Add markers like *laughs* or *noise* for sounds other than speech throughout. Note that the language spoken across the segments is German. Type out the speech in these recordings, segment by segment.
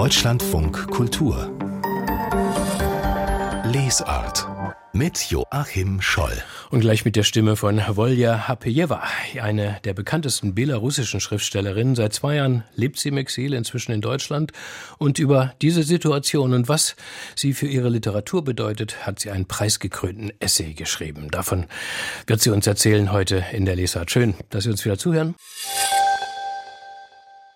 Deutschlandfunk Kultur Lesart mit Joachim Scholl. Und gleich mit der Stimme von Volja Hapejewa, eine der bekanntesten belarussischen Schriftstellerinnen. Seit zwei Jahren lebt sie im Exil, inzwischen in Deutschland. Und über diese Situation und was sie für ihre Literatur bedeutet, hat sie einen preisgekrönten Essay geschrieben. Davon wird sie uns erzählen heute in der Lesart. Schön, dass Sie uns wieder zuhören.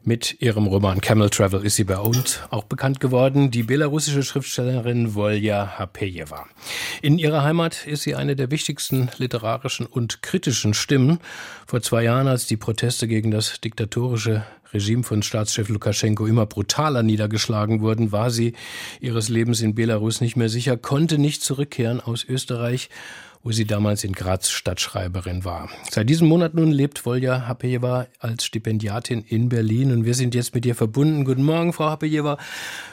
Mit ihrem Roman Camel Travel ist sie bei uns auch bekannt geworden, die belarussische Schriftstellerin Volja Hapejewa. In ihrer Heimat ist sie eine der wichtigsten literarischen und kritischen Stimmen. Vor zwei Jahren, als die Proteste gegen das diktatorische Regime von Staatschef Lukaschenko immer brutaler niedergeschlagen wurden, war sie ihres Lebens in Belarus nicht mehr sicher, konnte nicht zurückkehren aus Österreich wo sie damals in Graz Stadtschreiberin war. Seit diesem Monat nun lebt Volja Hapejewa als Stipendiatin in Berlin und wir sind jetzt mit ihr verbunden. Guten Morgen, Frau Hapejewa.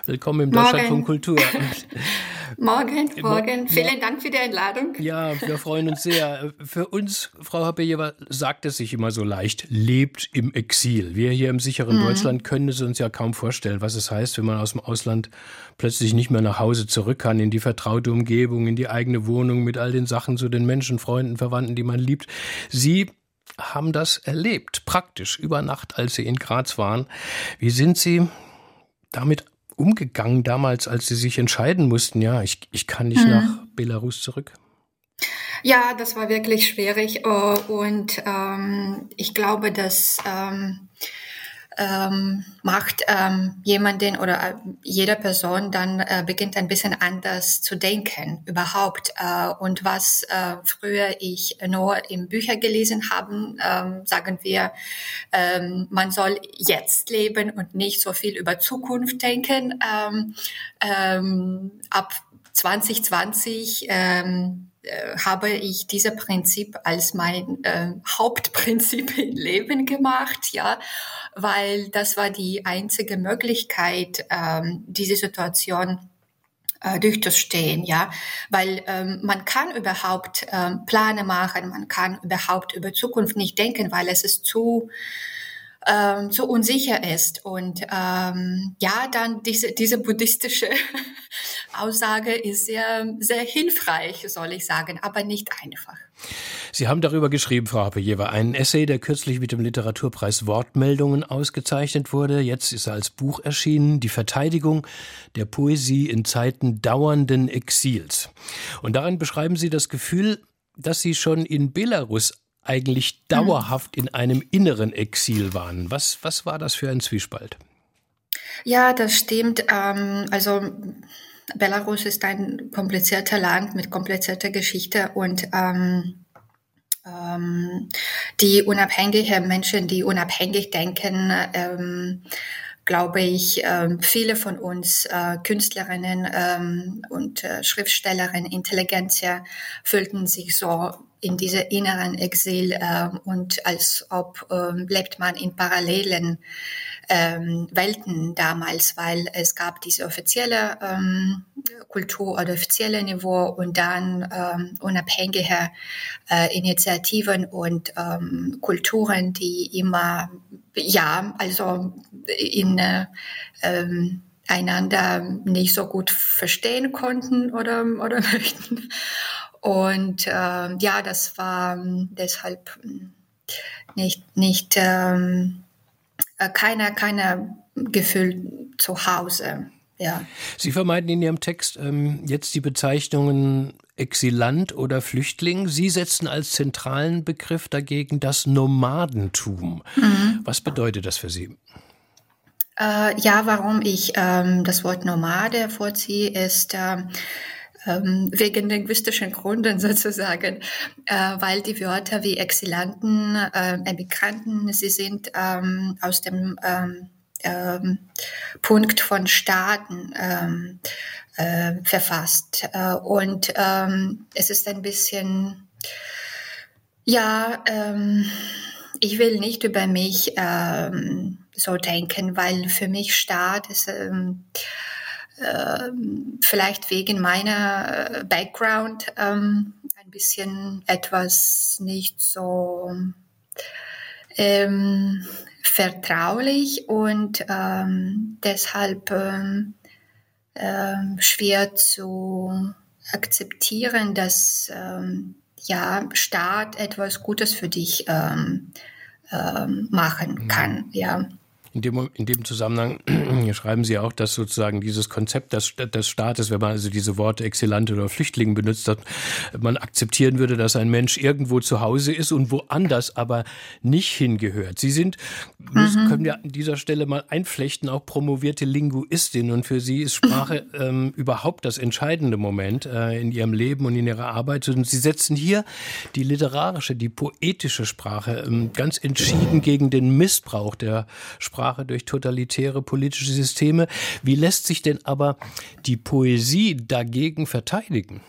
Willkommen im Deutschlandfunk Kultur. *laughs* morgen, morgen. Vielen Dank für die Einladung. Ja, wir freuen uns sehr. Für uns, Frau Hapejewa, sagt es sich immer so leicht, lebt im Exil. Wir hier im sicheren mhm. Deutschland können es uns ja kaum vorstellen, was es heißt, wenn man aus dem Ausland plötzlich nicht mehr nach Hause zurück kann, in die vertraute Umgebung, in die eigene Wohnung mit all den Sachen zu den Menschen, Freunden, Verwandten, die man liebt. Sie haben das erlebt, praktisch über Nacht, als Sie in Graz waren. Wie sind Sie damit umgegangen damals, als Sie sich entscheiden mussten, ja, ich, ich kann nicht hm. nach Belarus zurück? Ja, das war wirklich schwierig äh, und ähm, ich glaube, dass ähm, ähm, macht ähm, jemanden oder äh, jeder Person dann äh, beginnt ein bisschen anders zu denken überhaupt. Äh, und was äh, früher ich nur in Büchern gelesen haben, ähm, sagen wir, ähm, man soll jetzt leben und nicht so viel über Zukunft denken. Ähm, ähm, ab 2020 ähm, äh, habe ich dieses Prinzip als mein äh, Hauptprinzip *laughs* im Leben gemacht, ja, weil das war die einzige Möglichkeit, ähm, diese Situation äh, durchzustehen, ja, weil ähm, man kann überhaupt ähm, Pläne machen, man kann überhaupt über Zukunft nicht denken, weil es ist zu ähm, so unsicher ist. Und ähm, ja, dann diese, diese buddhistische *laughs* Aussage ist sehr, sehr hilfreich, soll ich sagen, aber nicht einfach. Sie haben darüber geschrieben, Frau Hapejewa, einen Essay, der kürzlich mit dem Literaturpreis Wortmeldungen ausgezeichnet wurde. Jetzt ist er als Buch erschienen, Die Verteidigung der Poesie in Zeiten dauernden Exils. Und darin beschreiben Sie das Gefühl, dass Sie schon in Belarus eigentlich hm. dauerhaft in einem inneren Exil waren. Was, was war das für ein Zwiespalt? Ja, das stimmt. Ähm, also Belarus ist ein komplizierter Land mit komplizierter Geschichte und ähm, ähm, die unabhängige Menschen, die unabhängig denken, ähm, glaube ich, äh, viele von uns äh, Künstlerinnen ähm, und äh, Schriftstellerinnen, Intelligenzia fühlten sich so in dieser inneren Exil äh, und als ob äh, lebt man in parallelen ähm, Welten damals, weil es gab diese offizielle ähm, Kultur oder offizielle Niveau und dann ähm, unabhängige äh, Initiativen und ähm, Kulturen, die immer, ja, also in äh, ähm, einander nicht so gut verstehen konnten oder, oder *laughs* möchten. Und äh, ja, das war ähm, deshalb ähm, nicht, nicht ähm, äh, keine, keine Gefühl zu Hause. Ja. Sie vermeiden in Ihrem Text ähm, jetzt die Bezeichnungen Exilant oder Flüchtling. Sie setzen als zentralen Begriff dagegen das Nomadentum. Mhm. Was bedeutet das für Sie? Äh, ja, warum ich ähm, das Wort Nomade vorziehe, ist, äh, wegen linguistischen Gründen sozusagen, äh, weil die Wörter wie Exilanten, äh, Emigranten, sie sind ähm, aus dem ähm, ähm, Punkt von Staaten ähm, äh, verfasst. Und ähm, es ist ein bisschen, ja, ähm, ich will nicht über mich ähm, so denken, weil für mich Staat ist ähm, vielleicht wegen meiner äh, Background ähm, ein bisschen etwas nicht so ähm, vertraulich und ähm, deshalb ähm, ähm, schwer zu akzeptieren, dass ähm, ja Staat etwas Gutes für dich machen mhm. kann. Ja. In dem, in dem Zusammenhang *clears throat* schreiben Sie auch, dass sozusagen dieses Konzept des, des Staates, wenn man also diese Worte Exzellante oder Flüchtlinge benutzt hat, man akzeptieren würde, dass ein Mensch irgendwo zu Hause ist und woanders aber nicht hingehört. Sie sind, mhm. können wir an dieser Stelle mal einflechten, auch promovierte Linguistin und für Sie ist Sprache *clears throat* ähm, überhaupt das entscheidende Moment äh, in Ihrem Leben und in Ihrer Arbeit. Und Sie setzen hier die literarische, die poetische Sprache ähm, ganz entschieden gegen den Missbrauch der Sprache Sprache durch totalitäre politische Systeme. Wie lässt sich denn aber die Poesie dagegen verteidigen?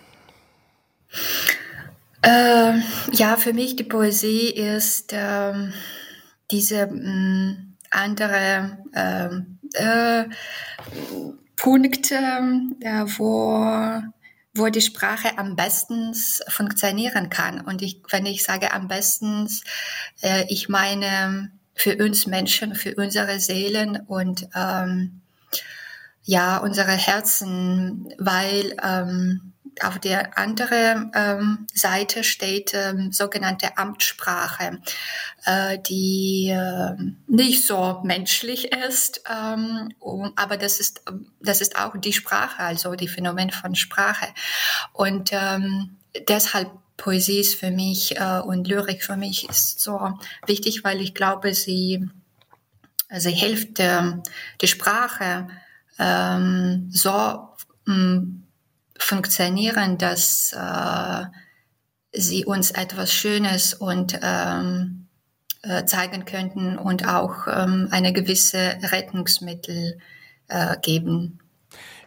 Äh, ja, für mich die Poesie ist äh, diese mh, mm, andere ähm, äh, Punkt, äh, wo wo die Sprache am besten funktionieren kann. Und ich, wenn ich sage am besten, äh, ich meine für uns Menschen, für unsere Seelen und ähm, ja, unsere Herzen, weil ähm, auf der anderen ähm, Seite steht ähm, sogenannte Amtssprache, äh, die äh, nicht so menschlich ist, ähm, um, aber das ist, das ist auch die Sprache, also die Phänomen von Sprache. Und ähm, deshalb Poesie ist für mich äh, und Lyrik für mich ist so wichtig, weil ich glaube, sie, sie hilft äh, die Sprache ähm, so mh, mm, funktionieren, dass äh, sie uns etwas Schönes und ähm, äh, zeigen könnten und auch ähm, eine gewisse Rettungsmittel äh, geben.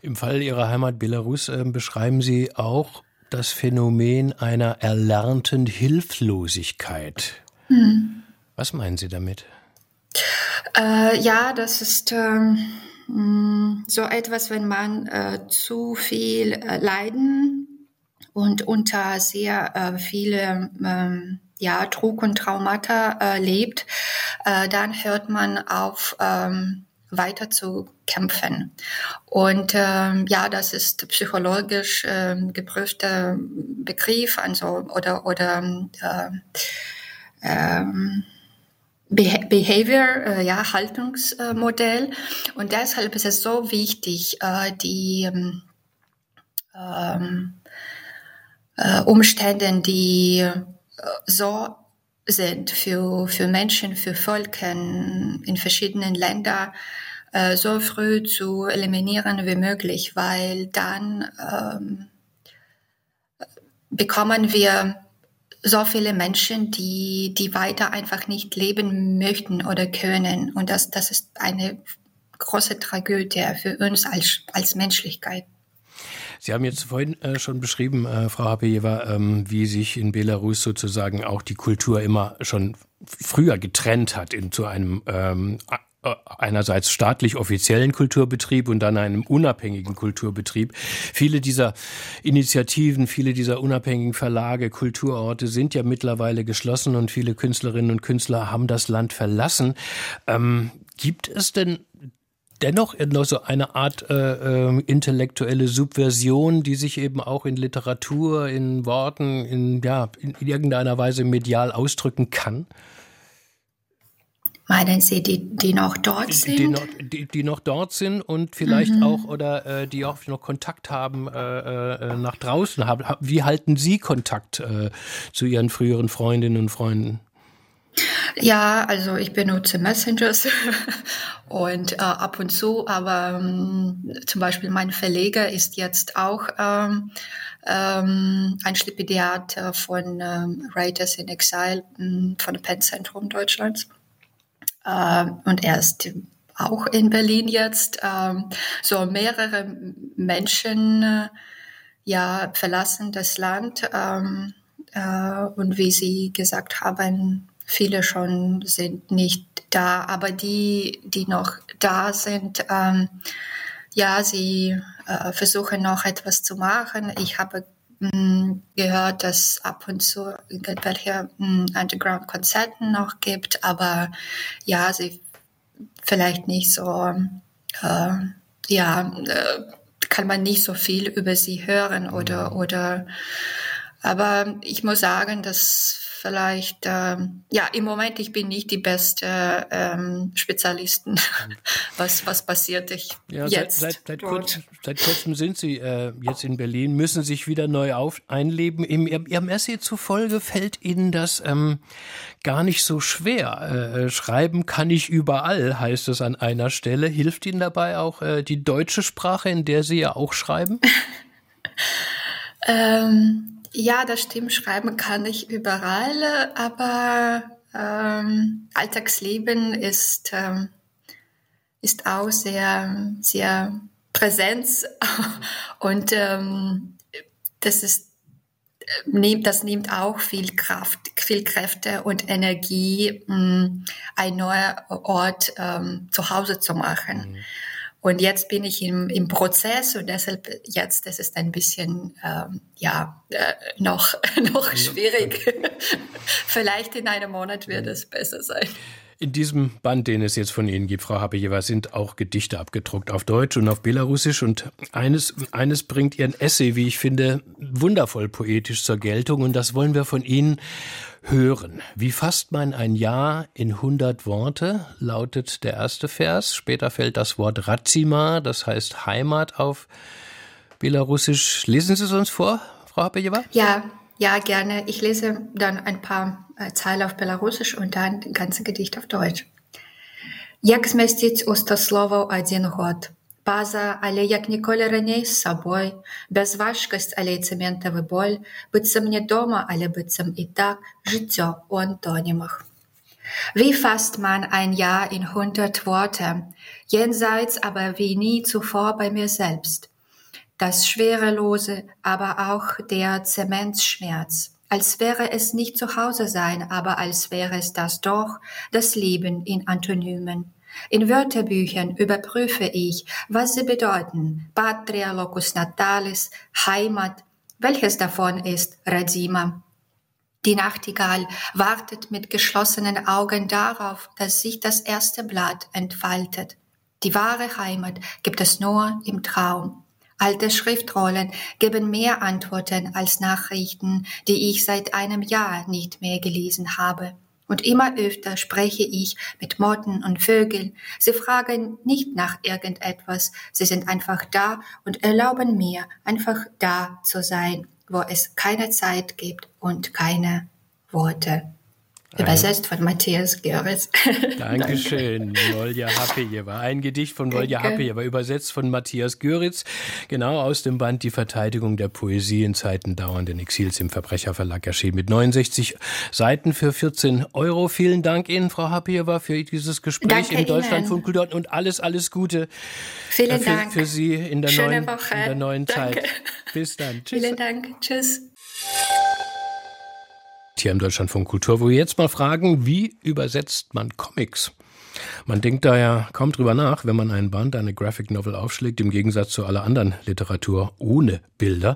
Im Fall Ihrer Heimat Belarus äh, beschreiben Sie auch das Phänomen einer erlernten Hilflosigkeit. Hm. Was meinen Sie damit? Äh, ja, das ist ähm, hm, so etwas, wenn man äh, zu viel äh, Leiden und unter sehr äh, viele ähm, ja, Druck und Traumata äh, lebt, äh, dann hört man auf, ähm, weiter zu kämpfen. Und ähm, ja, das ist psychologisch ähm, geprüfter Begriff, also oder oder äh, ähm, Behavior, äh, ja, Haltungsmodell. Und deshalb ist es so wichtig, äh, die ähm, ähm äh, Umstände, die äh, so sind für, für Menschen, für Volken in verschiedenen Ländern, äh, so früh zu eliminieren wie möglich, weil dann ähm, bekommen wir so viele Menschen, die, die weiter einfach nicht leben möchten oder können. Und das, das ist eine große Tragödie für uns als, als Menschlichkeit. Sie haben jetzt vorhin äh, schon beschrieben, äh, Frau Hapejewa, ähm, wie sich in Belarus sozusagen auch die Kultur immer schon früher getrennt hat in zu einem ähm, äh, einerseits staatlich offiziellen Kulturbetrieb und dann einem unabhängigen Kulturbetrieb. Viele dieser Initiativen, viele dieser unabhängigen Verlage, Kulturorte sind ja mittlerweile geschlossen und viele Künstlerinnen und Künstler haben das Land verlassen. Ähm, gibt es denn dennoch noch so eine Art äh, äh, intellektuelle Subversion, die sich eben auch in Literatur, in Worten, in, ja, in irgendeiner Weise medial ausdrücken kann? Meinen Sie, die, die noch dort sind? Die, noch, die, die noch dort sind und vielleicht mhm. auch oder äh, die auch noch Kontakt haben äh, äh, nach draußen. Wie halten Sie Kontakt äh, zu Ihren früheren Freundinnen und Freunden? Ja, also ich benutze Messengers *laughs* und äh, ab und zu, aber ähm, zum Beispiel mein Verleger ist jetzt auch ähm, ähm, ein Stipendiat äh, von ähm, Writers in Exile ähm, von dem Penn Zentrum Deutschlands. Äh, und er ist auch in Berlin jetzt. Äh, so mehrere Menschen äh, ja, verlassen das Land. Ähm, äh, und wie Sie gesagt haben, viele schon sind nicht da, aber die, die noch da sind, ähm, ja, sie äh, versuchen noch etwas zu machen. Ich habe gehört, dass ab und zu irgendwelche Underground-Konzerten noch gibt, aber ja, sie vielleicht nicht so, äh, ja, äh, kann man nicht so viel über sie hören oder, mhm. oder, aber ich muss sagen, dass vielleicht, ähm, ja, im Moment, ich bin nicht die beste ähm, Spezialisten, *laughs* was, was passiert ich ja, jetzt. Seit, seit, seit, kurz, seit kurzem sind Sie äh, jetzt in Berlin, müssen sich wieder neu auf, einleben. Im, Ihrem Essay zufolge fällt Ihnen das ähm, gar nicht so schwer. Äh, schreiben kann ich überall, heißt es an einer Stelle. Hilft Ihnen dabei auch äh, die deutsche Sprache, in der Sie ja auch schreiben? *laughs* ähm ja, das stimmt. Schreiben kann ich überall, aber ähm, Alltagsleben ist, ähm, ist auch sehr, sehr präsent *laughs* und ähm, das ist das nimmt auch viel Kraft, viel Kräfte und Energie, um ein neuer Ort ähm, zu Hause zu machen. Mhm. Und jetzt bin ich im, im Prozess und deshalb jetzt, das ist ein bisschen, ähm, ja, äh, noch, *laughs* noch schwierig. *laughs* Vielleicht in einem Monat wird es besser sein. In diesem Band, den es jetzt von Ihnen gibt, Frau Habejewa, sind auch Gedichte abgedruckt auf Deutsch und auf Belarusisch. Und eines, eines bringt Ihren Essay, wie ich finde, wundervoll poetisch zur Geltung. Und das wollen wir von Ihnen hören. Wie fasst man ein Jahr in 100 Worte, lautet der erste Vers. Später fällt das Wort Razima, das heißt Heimat auf Belarusisch. Lesen Sie es uns vor, Frau Habejewa? Ja, ja, gerne. Ich lese dann ein paar äh, Zeilen auf Belarusisch und dann das ganze Gedicht auf Deutsch. Як змістить уста слово один год? Паза, але як ніколи раней з собой, без важкость, але й цементовий боль, быццам не дома, але быццам і так, життя у антонімах. Wie fasst man ein Jahr in hundert Worte, jenseits aber wie nie zuvor bei mir selbst? das Schwerelose, aber auch der Zementschmerz, als wäre es nicht zu Hause sein, aber als wäre es das doch, das Leben in Antonymen. In Wörterbüchern überprüfe ich, was sie bedeuten. Patria, locus natalis, Heimat. Welches davon ist Radzima? Die Nachtigall wartet mit geschlossenen Augen darauf, dass sich das erste Blatt entfaltet. Die wahre Heimat gibt es nur im Traum. Alte Schriftrollen geben mehr Antworten als Nachrichten, die ich seit einem Jahr nicht mehr gelesen habe. Und immer öfter spreche ich mit Motten und Vögeln. Sie fragen nicht nach irgendetwas, sie sind einfach da und erlauben mir, einfach da zu sein, wo es keine Zeit gibt und keine Worte. Übersetzt von Matthias Göritz. *laughs* Dankeschön, Volja Happejewa. Ein Gedicht von Volja Happejewa, übersetzt von Matthias Göritz, genau aus dem Band Die Verteidigung der Poesie in Zeiten dauernden Exils im Verbrecherverlag erschienen mit 69 Seiten für 14 Euro. Vielen Dank Ihnen, Frau Happejewa, für dieses Gespräch Danke im Deutschlandfunk Kultur und alles, alles Gute Vielen äh, für, Dank. für Sie in der, Schöne neuen, Woche. in der neuen Danke. Zeit. Bis dann. Tschüss. Vielen Dank. Tschüss hier im Deutschlandfunk Kultur, wo wir jetzt mal fragen, wie übersetzt man Comics? Man denkt da ja kaum drüber nach, wenn man einen Band, eine Graphic Novel aufschlägt, im Gegensatz zu aller anderen Literatur ohne Bilder.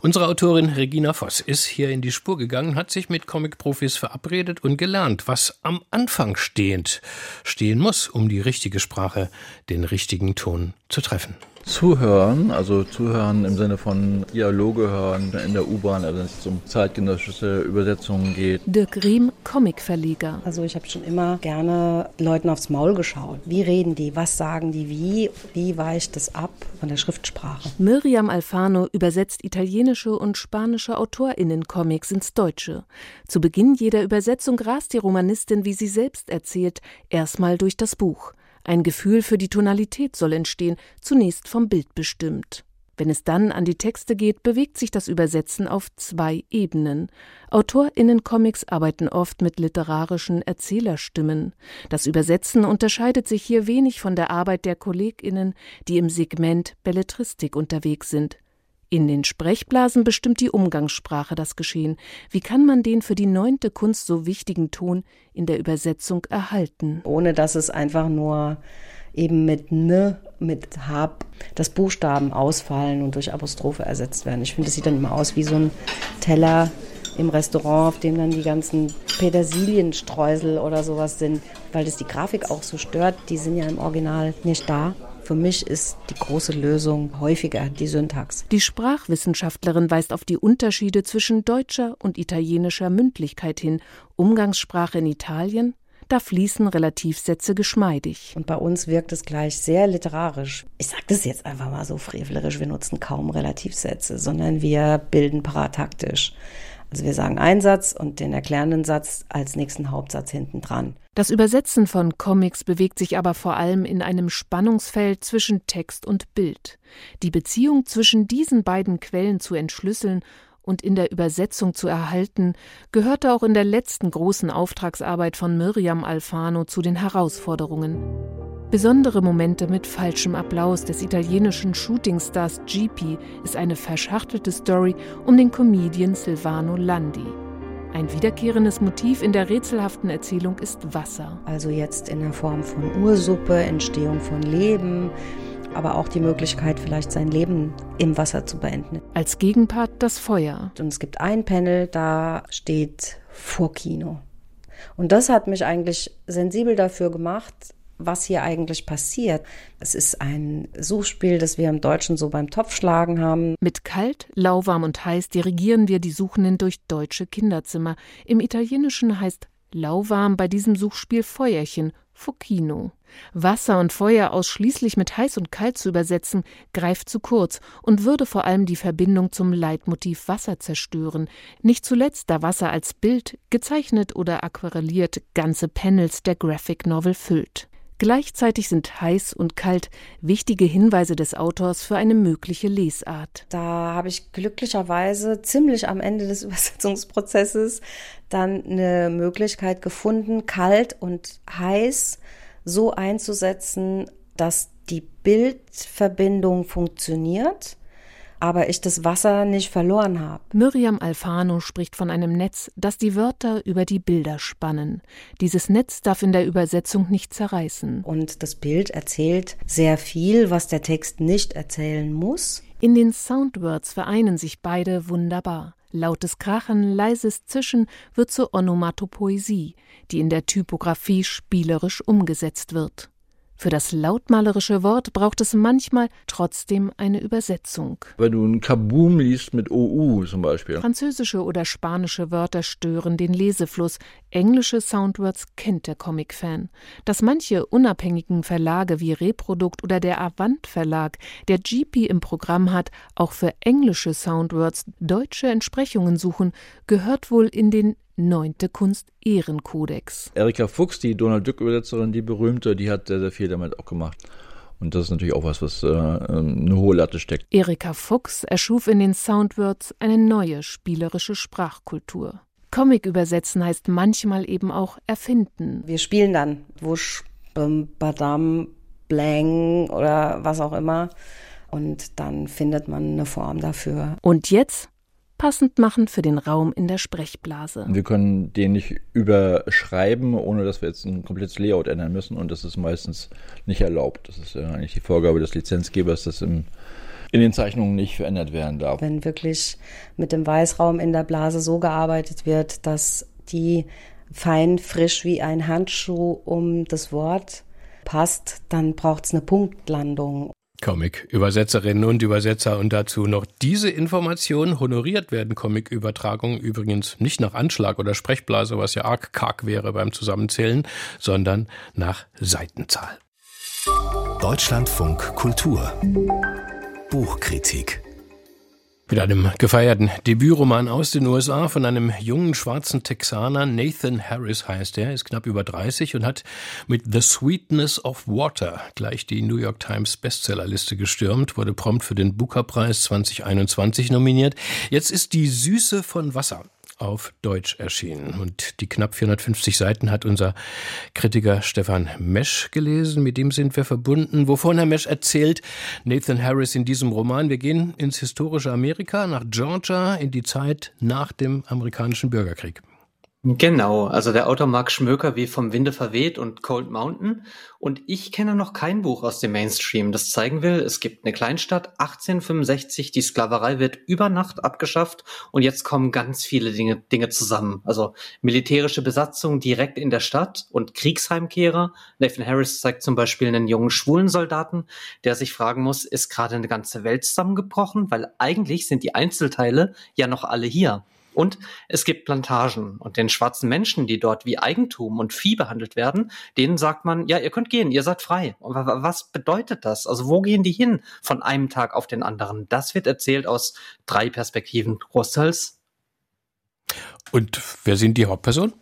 Unsere Autorin Regina Voss ist hier in die Spur gegangen, hat sich mit Comic-Profis verabredet und gelernt, was am Anfang stehend stehen muss, um die richtige Sprache, den richtigen Ton zu treffen. Zuhören, also zuhören im Sinne von Dialoge hören in der U-Bahn, also wenn es um zeitgenössische Übersetzungen geht. Dirk Riem, Comicverleger. Also ich habe schon immer gerne Leuten aufs Maul geschaut. Wie reden die? Was sagen die? Wie? Wie weicht das ab von der Schriftsprache? Miriam Alfano übersetzt italienische und spanische AutorInnen-Comics ins Deutsche. Zu Beginn jeder Übersetzung rast die Romanistin, wie sie selbst erzählt, erstmal durch das Buch. Ein Gefühl für die Tonalität soll entstehen, zunächst vom Bild bestimmt. Wenn es dann an die Texte geht, bewegt sich das Übersetzen auf zwei Ebenen. AutorInnen-Comics arbeiten oft mit literarischen Erzählerstimmen. Das Übersetzen unterscheidet sich hier wenig von der Arbeit der KollegInnen, die im Segment Belletristik unterwegs sind. In den Sprechblasen bestimmt die Umgangssprache das Geschehen. Wie kann man den für die neunte Kunst so wichtigen Ton in der Übersetzung erhalten? Ohne dass es einfach nur eben mit ne, mit hab, dass Buchstaben ausfallen und durch Apostrophe ersetzt werden. Ich finde, das sieht dann immer aus wie so ein Teller im Restaurant, auf dem dann die ganzen Petersilienstreusel oder sowas sind, weil das die Grafik auch so stört. Die sind ja im Original nicht da. Für mich ist die große Lösung häufiger die Syntax. Die Sprachwissenschaftlerin weist auf die Unterschiede zwischen deutscher und italienischer Mündlichkeit hin. Umgangssprache in Italien, da fließen Relativsätze geschmeidig. Und bei uns wirkt es gleich sehr literarisch. Ich sage das jetzt einfach mal so frevlerisch, wir nutzen kaum Relativsätze, sondern wir bilden parataktisch. Also wir sagen einen Satz und den erklärenden Satz als nächsten Hauptsatz hinten dran. Das Übersetzen von Comics bewegt sich aber vor allem in einem Spannungsfeld zwischen Text und Bild. Die Beziehung zwischen diesen beiden Quellen zu entschlüsseln und in der Übersetzung zu erhalten, gehörte auch in der letzten großen Auftragsarbeit von Miriam Alfano zu den Herausforderungen. Besondere Momente mit falschem Applaus des italienischen Shootingstars GP ist eine verschachtelte Story um den Comedian Silvano Landi. Ein wiederkehrendes Motiv in der rätselhaften Erzählung ist Wasser. Also jetzt in der Form von Ursuppe, Entstehung von Leben, aber auch die Möglichkeit, vielleicht sein Leben im Wasser zu beenden. Als Gegenpart das Feuer. Und es gibt ein Panel, da steht Vorkino. Und das hat mich eigentlich sensibel dafür gemacht, was hier eigentlich passiert. Es ist ein Suchspiel, das wir im Deutschen so beim Topfschlagen haben. Mit kalt, lauwarm und heiß dirigieren wir die Suchenden durch deutsche Kinderzimmer. Im Italienischen heißt lauwarm bei diesem Suchspiel Feuerchen, Focchino. Wasser und Feuer ausschließlich mit heiß und kalt zu übersetzen, greift zu kurz und würde vor allem die Verbindung zum Leitmotiv Wasser zerstören. Nicht zuletzt, da Wasser als Bild, gezeichnet oder aquarelliert, ganze Panels der Graphic Novel füllt. Gleichzeitig sind heiß und kalt wichtige Hinweise des Autors für eine mögliche Lesart. Da habe ich glücklicherweise ziemlich am Ende des *laughs* Übersetzungsprozesses dann eine Möglichkeit gefunden, kalt und heiß so einzusetzen, dass die Bildverbindung funktioniert aber ich das Wasser nicht verloren habe. Miriam Alfano spricht von einem Netz, das die Wörter über die Bilder spannen. Dieses Netz darf in der Übersetzung nicht zerreißen. Und das Bild erzählt sehr viel, was der Text nicht erzählen muss. In den Soundwords vereinen sich beide wunderbar. Lautes Krachen, leises Zischen wird zur Onomatopoesie, die in der Typografie spielerisch umgesetzt wird. Für das lautmalerische Wort braucht es manchmal trotzdem eine Übersetzung. Wenn du ein Kaboom liest mit OU zum Beispiel. Französische oder spanische Wörter stören den Lesefluss. Englische Soundwords kennt der Comic-Fan. Dass manche unabhängigen Verlage wie Reprodukt oder der Avant Verlag, der GP im Programm hat, auch für englische Soundwords deutsche Entsprechungen suchen, gehört wohl in den Neunte Kunst Ehrenkodex. Erika Fuchs, die Donald Duck Übersetzerin, die berühmte, die hat sehr, sehr viel damit auch gemacht. Und das ist natürlich auch was, was äh, ähm, eine hohe Latte steckt. Erika Fuchs erschuf in den Soundwords eine neue spielerische Sprachkultur. Comic übersetzen heißt manchmal eben auch erfinden. Wir spielen dann Wusch, Bim, Badam, Blang oder was auch immer. Und dann findet man eine Form dafür. Und jetzt passend machen für den Raum in der Sprechblase. Wir können den nicht überschreiben, ohne dass wir jetzt ein komplettes Layout ändern müssen und das ist meistens nicht erlaubt. Das ist ja eigentlich die Vorgabe des Lizenzgebers, dass im in den Zeichnungen nicht verändert werden darf. Wenn wirklich mit dem Weißraum in der Blase so gearbeitet wird, dass die fein frisch wie ein Handschuh um das Wort passt, dann braucht es eine Punktlandung. Comic-Übersetzerinnen und Übersetzer und dazu noch diese Information. Honoriert werden Comic-Übertragungen übrigens nicht nach Anschlag oder Sprechblase, was ja arg karg wäre beim Zusammenzählen, sondern nach Seitenzahl. Deutschlandfunk Kultur Buchkritik mit einem gefeierten Debütroman aus den USA von einem jungen schwarzen Texaner, Nathan Harris heißt er, ist knapp über 30 und hat mit The Sweetness of Water gleich die New York Times Bestsellerliste gestürmt, wurde prompt für den Booker-Preis 2021 nominiert. Jetzt ist die Süße von Wasser auf Deutsch erschienen. Und die knapp 450 Seiten hat unser Kritiker Stefan Mesch gelesen. Mit dem sind wir verbunden. Wovon Herr Mesch erzählt Nathan Harris in diesem Roman. Wir gehen ins historische Amerika, nach Georgia, in die Zeit nach dem amerikanischen Bürgerkrieg. Genau, also der Autor Mark Schmöker wie vom Winde verweht und Cold Mountain. Und ich kenne noch kein Buch aus dem Mainstream, das zeigen will, es gibt eine Kleinstadt, 1865, die Sklaverei wird über Nacht abgeschafft und jetzt kommen ganz viele Dinge, Dinge zusammen. Also militärische Besatzung direkt in der Stadt und Kriegsheimkehrer. Nathan Harris zeigt zum Beispiel einen jungen schwulen Soldaten, der sich fragen muss, ist gerade eine ganze Welt zusammengebrochen? Weil eigentlich sind die Einzelteile ja noch alle hier. Und es gibt Plantagen und den schwarzen Menschen, die dort wie Eigentum und Vieh behandelt werden, denen sagt man, ja, ihr könnt gehen, ihr seid frei. Was bedeutet das? Also wo gehen die hin von einem Tag auf den anderen? Das wird erzählt aus drei Perspektiven großteils. Und wer sind die Hauptpersonen?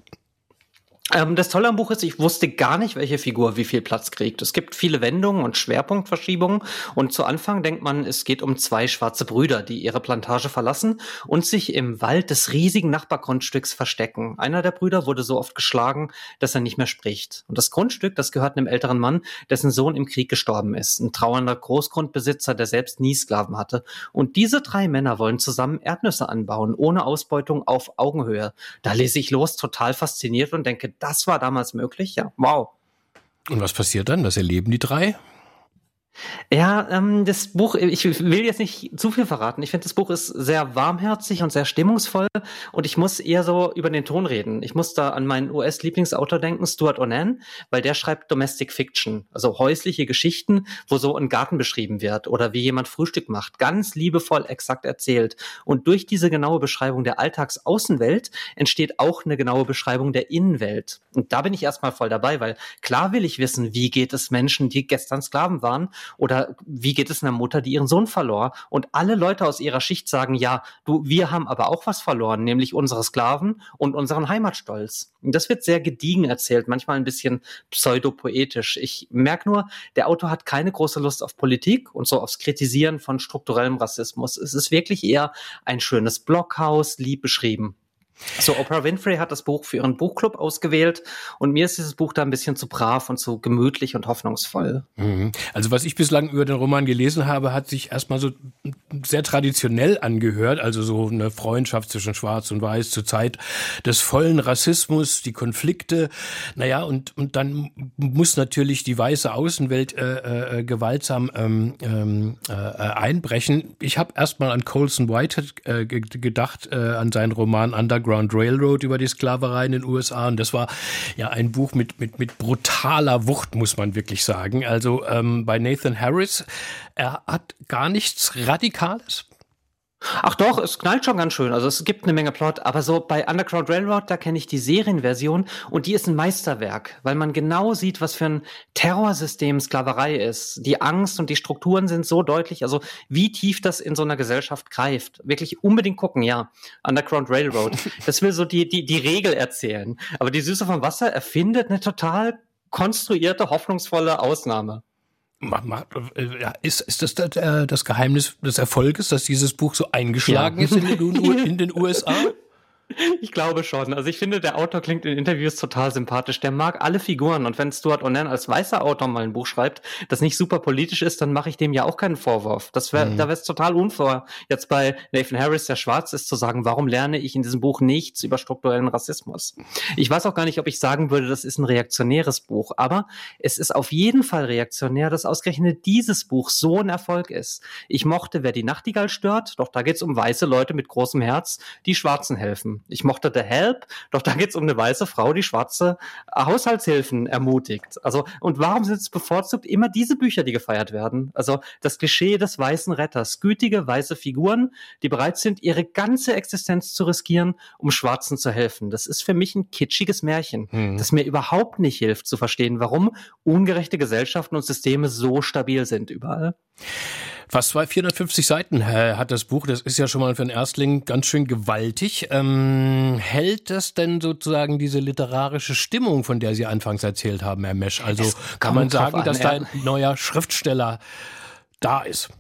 Ähm, das Tolle am Buch ist, ich wusste gar nicht, welche Figur wie viel Platz kriegt. Es gibt viele Wendungen und Schwerpunktverschiebungen. Und zu Anfang denkt man, es geht um zwei schwarze Brüder, die ihre Plantage verlassen und sich im Wald des riesigen Nachbargrundstücks verstecken. Einer der Brüder wurde so oft geschlagen, dass er nicht mehr spricht. Und das Grundstück, das gehört einem älteren Mann, dessen Sohn im Krieg gestorben ist. Ein trauernder Großgrundbesitzer, der selbst nie Sklaven hatte. Und diese drei Männer wollen zusammen Erdnüsse anbauen, ohne Ausbeutung auf Augenhöhe. Da lese ich los, total fasziniert und denke, das war damals möglich, ja, wow. Und was passiert dann? Das erleben die drei? Ja, ähm, das Buch, ich will jetzt nicht zu viel verraten. Ich finde, das Buch ist sehr warmherzig und sehr stimmungsvoll und ich muss eher so über den Ton reden. Ich muss da an meinen US-Lieblingsautor denken, Stuart Onan, weil der schreibt Domestic Fiction, also häusliche Geschichten, wo so ein Garten beschrieben wird oder wie jemand Frühstück macht, ganz liebevoll exakt erzählt. Und durch diese genaue Beschreibung der Alltagsaußenwelt entsteht auch eine genaue Beschreibung der Innenwelt. Und da bin ich erstmal voll dabei, weil klar will ich wissen, wie geht es Menschen, die gestern Sklaven waren oder wie geht es einer Mutter, die ihren Sohn verlor? Und alle Leute aus ihrer Schicht sagen, ja, du, wir haben aber auch was verloren, nämlich unsere Sklaven und unseren Heimatstolz. Das wird sehr gediegen erzählt, manchmal ein bisschen pseudopoetisch. Ich merke nur, der Autor hat keine große Lust auf Politik und so aufs Kritisieren von strukturellem Rassismus. Es ist wirklich eher ein schönes Blockhaus, lieb beschrieben. So, Oprah Winfrey hat das Buch für ihren Buchclub ausgewählt und mir ist dieses Buch da ein bisschen zu brav und zu gemütlich und hoffnungsvoll. Mhm. Also was ich bislang über den Roman gelesen habe, hat sich erstmal so sehr traditionell angehört, also so eine Freundschaft zwischen Schwarz und Weiß zur Zeit des vollen Rassismus, die Konflikte, naja, und, und dann muss natürlich die weiße Außenwelt äh, äh, gewaltsam ähm, ähm äh, einbrechen. Ich habe erstmal an Colson Whitehead äh, gedacht, äh, an seinen Roman Underground Underground Railroad über die Sklaverei in den USA. Und das war ja ein Buch mit, mit, mit brutaler Wucht, muss man wirklich sagen. Also ähm, bei Nathan Harris, er hat gar nichts Radikales. Ach doch, es knallt schon ganz schön. Also es gibt eine Menge Plot, aber so bei Underground Railroad, da kenne ich die Serienversion und die ist ein Meisterwerk, weil man genau sieht, was für ein Terrorsystem Sklaverei ist. Die Angst und die Strukturen sind so deutlich, also wie tief das in so einer Gesellschaft greift. Wirklich unbedingt gucken, ja. Underground Railroad. *laughs* Das will so die, die, die Regel erzählen. Aber die Süße vom Wasser erfindet eine total konstruierte, hoffnungsvolle Ausnahme. Äh, ist, ist das das Geheimnis des Erfolges, dass dieses Buch so eingeschlagen ja. ist in den, in den USA? *laughs* Ich glaube schon. Also ich finde, der Autor klingt in Interviews total sympathisch. Der mag alle Figuren. Und wenn Stuart Onan als weißer Autor mal ein Buch schreibt, das nicht super politisch ist, dann mache ich dem ja auch keinen Vorwurf. Das wär, mhm. Da wäre es total unfair, jetzt bei Nathan Harris, der schwarz ist, zu sagen, warum lerne ich in diesem Buch nichts über strukturellen Rassismus? Ich weiß auch gar nicht, ob ich sagen würde, das ist ein reaktionäres Buch. Aber es ist auf jeden Fall reaktionär, dass ausgerechnet dieses Buch so ein Erfolg ist. Ich mochte, wer die Nachtigall stört, doch da geht es um weiße Leute mit großem Herz, die Schwarzen helfen. Ich mochte The Help, doch da geht es um eine weiße Frau, die schwarze Haushaltshilfen ermutigt. Also, und warum sind es bevorzugt immer diese Bücher, die gefeiert werden? Also das Klischee des weißen Retters, gütige weiße Figuren, die bereit sind, ihre ganze Existenz zu riskieren, um Schwarzen zu helfen. Das ist für mich ein kitschiges Märchen, hm. das mir überhaupt nicht hilft zu verstehen, warum ungerechte Gesellschaften und Systeme so stabil sind überall. Fast 450 Seiten äh, hat das Buch. Das ist ja schon mal für einen Erstling ganz schön gewaltig. Ähm, hält das denn sozusagen diese literarische Stimmung, von der Sie anfangs erzählt haben, Herr Mesch? Also kann man sagen, an, dass da ein neuer Schriftsteller da ist?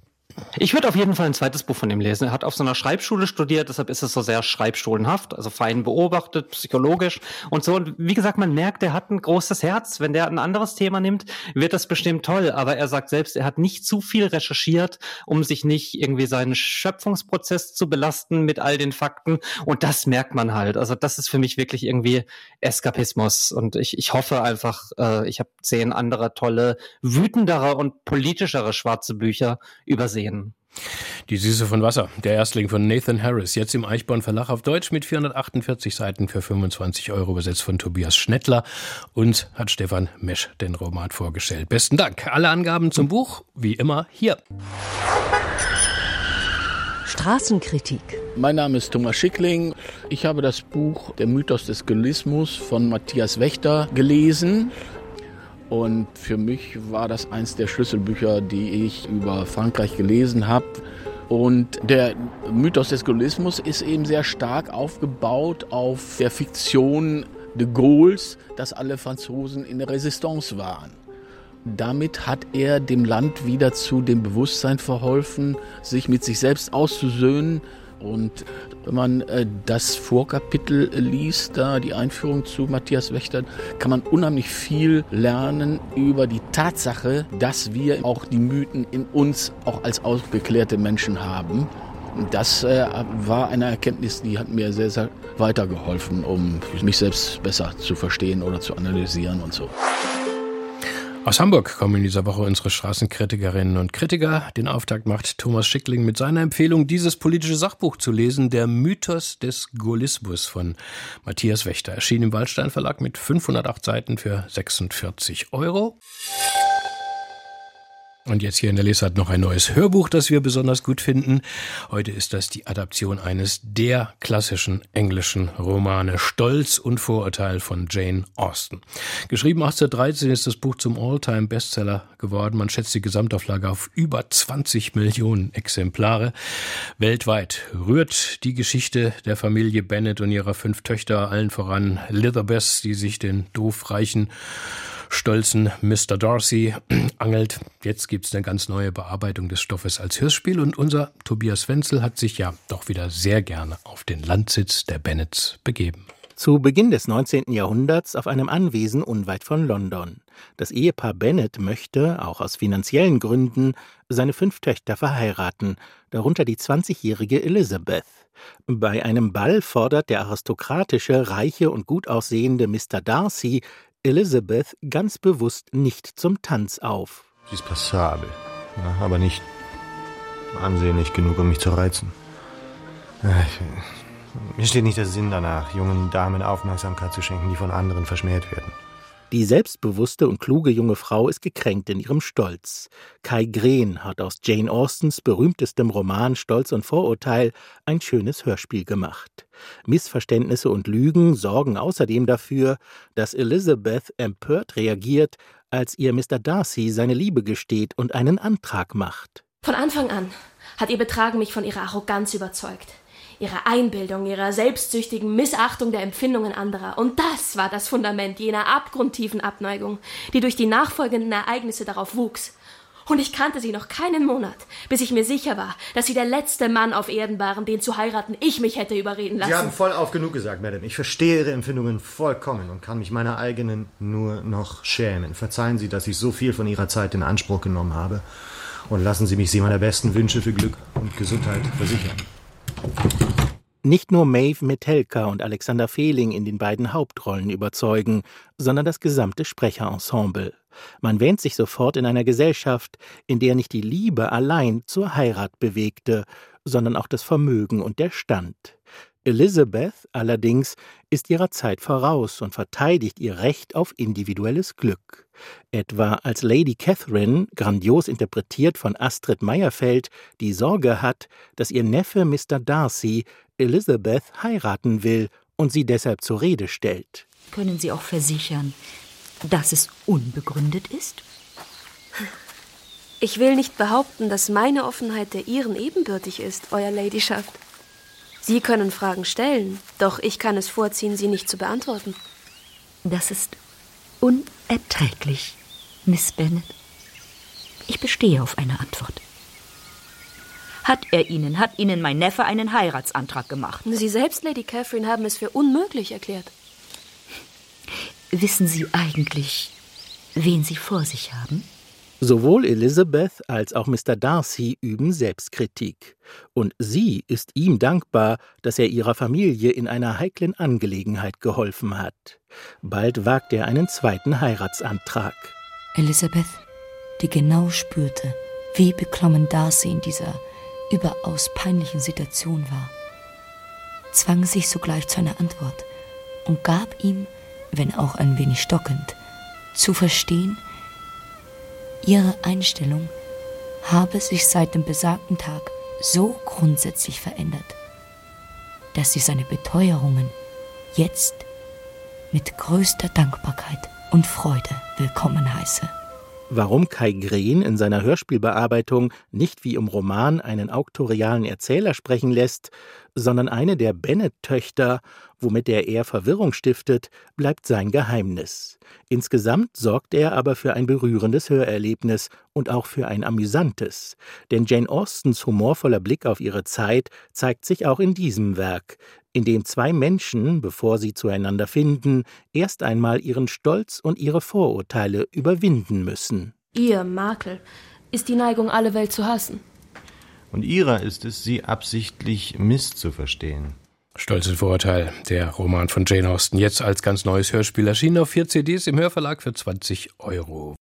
Ich würde auf jeden Fall ein zweites Buch von ihm lesen. Er hat auf so einer Schreibschule studiert, deshalb ist es so sehr schreibschulenhaft, also fein beobachtet, psychologisch und so. Und wie gesagt, man merkt, er hat ein großes Herz. Wenn der ein anderes Thema nimmt, wird das bestimmt toll. Aber er sagt selbst, er hat nicht zu viel recherchiert, um sich nicht irgendwie seinen Schöpfungsprozess zu belasten mit all den Fakten. Und das merkt man halt. Also das ist für mich wirklich irgendwie Eskapismus. Und ich, ich hoffe einfach, äh, ich habe zehn andere tolle, wütendere und politischere schwarze Bücher übersehen. Die Süße von Wasser, der Erstling von Nathan Harris, jetzt im Eichborn Verlag auf Deutsch mit 448 Seiten für 25 Euro übersetzt von Tobias Schnettler. Uns hat Stefan Mesch den Roman vorgestellt. Besten Dank. Alle Angaben zum Buch, wie immer, hier. Straßenkritik. Mein Name ist Thomas Schickling. Ich habe das Buch Der Mythos des Gaullismus von Matthias Wächter gelesen. Und für mich war das eins der Schlüsselbücher, die ich über Frankreich gelesen habe. Und der Mythos des Gaullismus ist eben sehr stark aufgebaut auf der Fiktion de Gaulles, dass alle Franzosen in der Resistance waren. Damit hat er dem Land wieder zu dem Bewusstsein verholfen, sich mit sich selbst auszusöhnen. Und wenn man äh, das Vorkapitel liest, da die Einführung zu Matthias Wächter, kann man unheimlich viel lernen über die Tatsache, dass wir auch die Mythen in uns auch als aufgeklärte Menschen haben. Das äh, war eine Erkenntnis, die hat mir sehr, sehr weitergeholfen, um mich selbst besser zu verstehen oder zu analysieren und so. Aus Hamburg kommen in dieser Woche unsere Straßenkritikerinnen und Kritiker. Den Auftakt macht Thomas Schickling mit seiner Empfehlung, dieses politische Sachbuch zu lesen, Der Mythos des Gaullismus von Matthias Wächter. Erschien im Waldstein Verlag mit 508 Seiten für 46 Euro. Und jetzt hier in der Lesart noch ein neues Hörbuch, das wir besonders gut finden. Heute ist das die Adaption eines der klassischen englischen Romane Stolz und Vorurteil von Jane Austen. Geschrieben 1813 ist das Buch zum Alltime bestseller geworden. Man schätzt die Gesamtauflage auf über 20 Millionen Exemplare. Weltweit rührt die Geschichte der Familie Bennett und ihrer fünf Töchter allen voran Litherbeth, die sich den doof reichen stolzen Mr. Darcy *clears throat* angelt. Jetzt gibt's eine ganz neue Bearbeitung des Stoffes als Hörspiel und unser Tobias Wenzel hat sich ja doch wieder sehr gerne auf den Landsitz der Bennets begeben. Zu Beginn des 19. Jahrhunderts auf einem Anwesen unweit von London. Das Ehepaar Bennet möchte, auch aus finanziellen Gründen, seine fünf Töchter verheiraten, darunter die 20-jährige Elizabeth. Bei einem Ball fordert der aristokratische, reiche und gut aussehende Mr. Darcy Elizabeth ganz bewusst nicht zum Tanz auf. Sie ist passabel, aber nicht ansehnlich genug, um mich zu reizen. Mir steht nicht der Sinn danach, jungen Damen Aufmerksamkeit zu schenken, die von anderen verschmäht werden. Die selbstbewusste und kluge junge Frau ist gekränkt in ihrem Stolz. Kai Green hat aus Jane Austens berühmtestem Roman Stolz und Vorurteil ein schönes Hörspiel gemacht. Missverständnisse und Lügen sorgen außerdem dafür, dass Elizabeth empört reagiert, als ihr Mr. Darcy seine Liebe gesteht und einen Antrag macht. Von Anfang an hat ihr Betragen mich von ihrer Arroganz überzeugt ihrer Einbildung, ihrer selbstsüchtigen Missachtung der Empfindungen anderer. Und das war das Fundament jener abgrundtiefen Abneigung, die durch die nachfolgenden Ereignisse darauf wuchs. Und ich kannte sie noch keinen Monat, bis ich mir sicher war, dass sie der letzte Mann auf Erden waren, den zu heiraten ich mich hätte überreden lassen. Sie haben voll auf genug gesagt, Madame. Ich verstehe Ihre Empfindungen vollkommen und kann mich meiner eigenen nur noch schämen. Verzeihen Sie, dass ich so viel von Ihrer Zeit in Anspruch genommen habe. Und lassen Sie mich Sie meiner besten Wünsche für Glück und Gesundheit versichern. Nicht nur Maeve Metelka und Alexander Fehling in den beiden Hauptrollen überzeugen, sondern das gesamte Sprecherensemble. Man wähnt sich sofort in einer Gesellschaft, in der nicht die Liebe allein zur Heirat bewegte, sondern auch das Vermögen und der Stand. Elizabeth allerdings ist ihrer Zeit voraus und verteidigt ihr Recht auf individuelles Glück. Etwa als Lady Catherine, grandios interpretiert von Astrid Meyerfeld, die Sorge hat, dass ihr Neffe Mr. Darcy Elizabeth heiraten will und sie deshalb zur Rede stellt. Können Sie auch versichern, dass es unbegründet ist? Ich will nicht behaupten, dass meine Offenheit der Ihren ebenbürtig ist, Euer Ladyschaft. Sie können Fragen stellen, doch ich kann es vorziehen, sie nicht zu beantworten. Das ist unerträglich, Miss Bennet. Ich bestehe auf eine Antwort. Hat er Ihnen, hat Ihnen mein Neffe einen Heiratsantrag gemacht? Sie selbst, Lady Catherine, haben es für unmöglich erklärt. Wissen Sie eigentlich, wen Sie vor sich haben? Sowohl Elizabeth als auch Mr. Darcy üben Selbstkritik. Und sie ist ihm dankbar, dass er ihrer Familie in einer heiklen Angelegenheit geholfen hat. Bald wagt er einen zweiten Heiratsantrag. Elizabeth, die genau spürte, wie beklommen Darcy in dieser überaus peinlichen Situation war, zwang sich sogleich zu einer Antwort und gab ihm, wenn auch ein wenig stockend, zu verstehen, ihre Einstellung habe sich seit dem besagten Tag so grundsätzlich verändert, dass sie seine Beteuerungen jetzt mit größter Dankbarkeit und Freude willkommen heiße. Warum Kai Green in seiner Hörspielbearbeitung nicht wie im Roman einen auktorialen Erzähler sprechen lässt, sondern eine der Bennet-Töchter, womit er eher Verwirrung stiftet, bleibt sein Geheimnis. Insgesamt sorgt er aber für ein berührendes Hörerlebnis und auch für ein amüsantes. Denn Jane Austens humorvoller Blick auf ihre Zeit zeigt sich auch in diesem Werk, in dem zwei Menschen, bevor sie zueinander finden, erst einmal ihren Stolz und ihre Vorurteile überwinden müssen. Ihr Makel ist die Neigung, alle Welt zu hassen. Und ihrer ist es, sie absichtlich misszuverstehen. Stolz Vorurteil, der Roman von Jane Austen, jetzt als ganz neues Hörspiel erschienen auf vier CDs im Hörverlag für 20 Euro.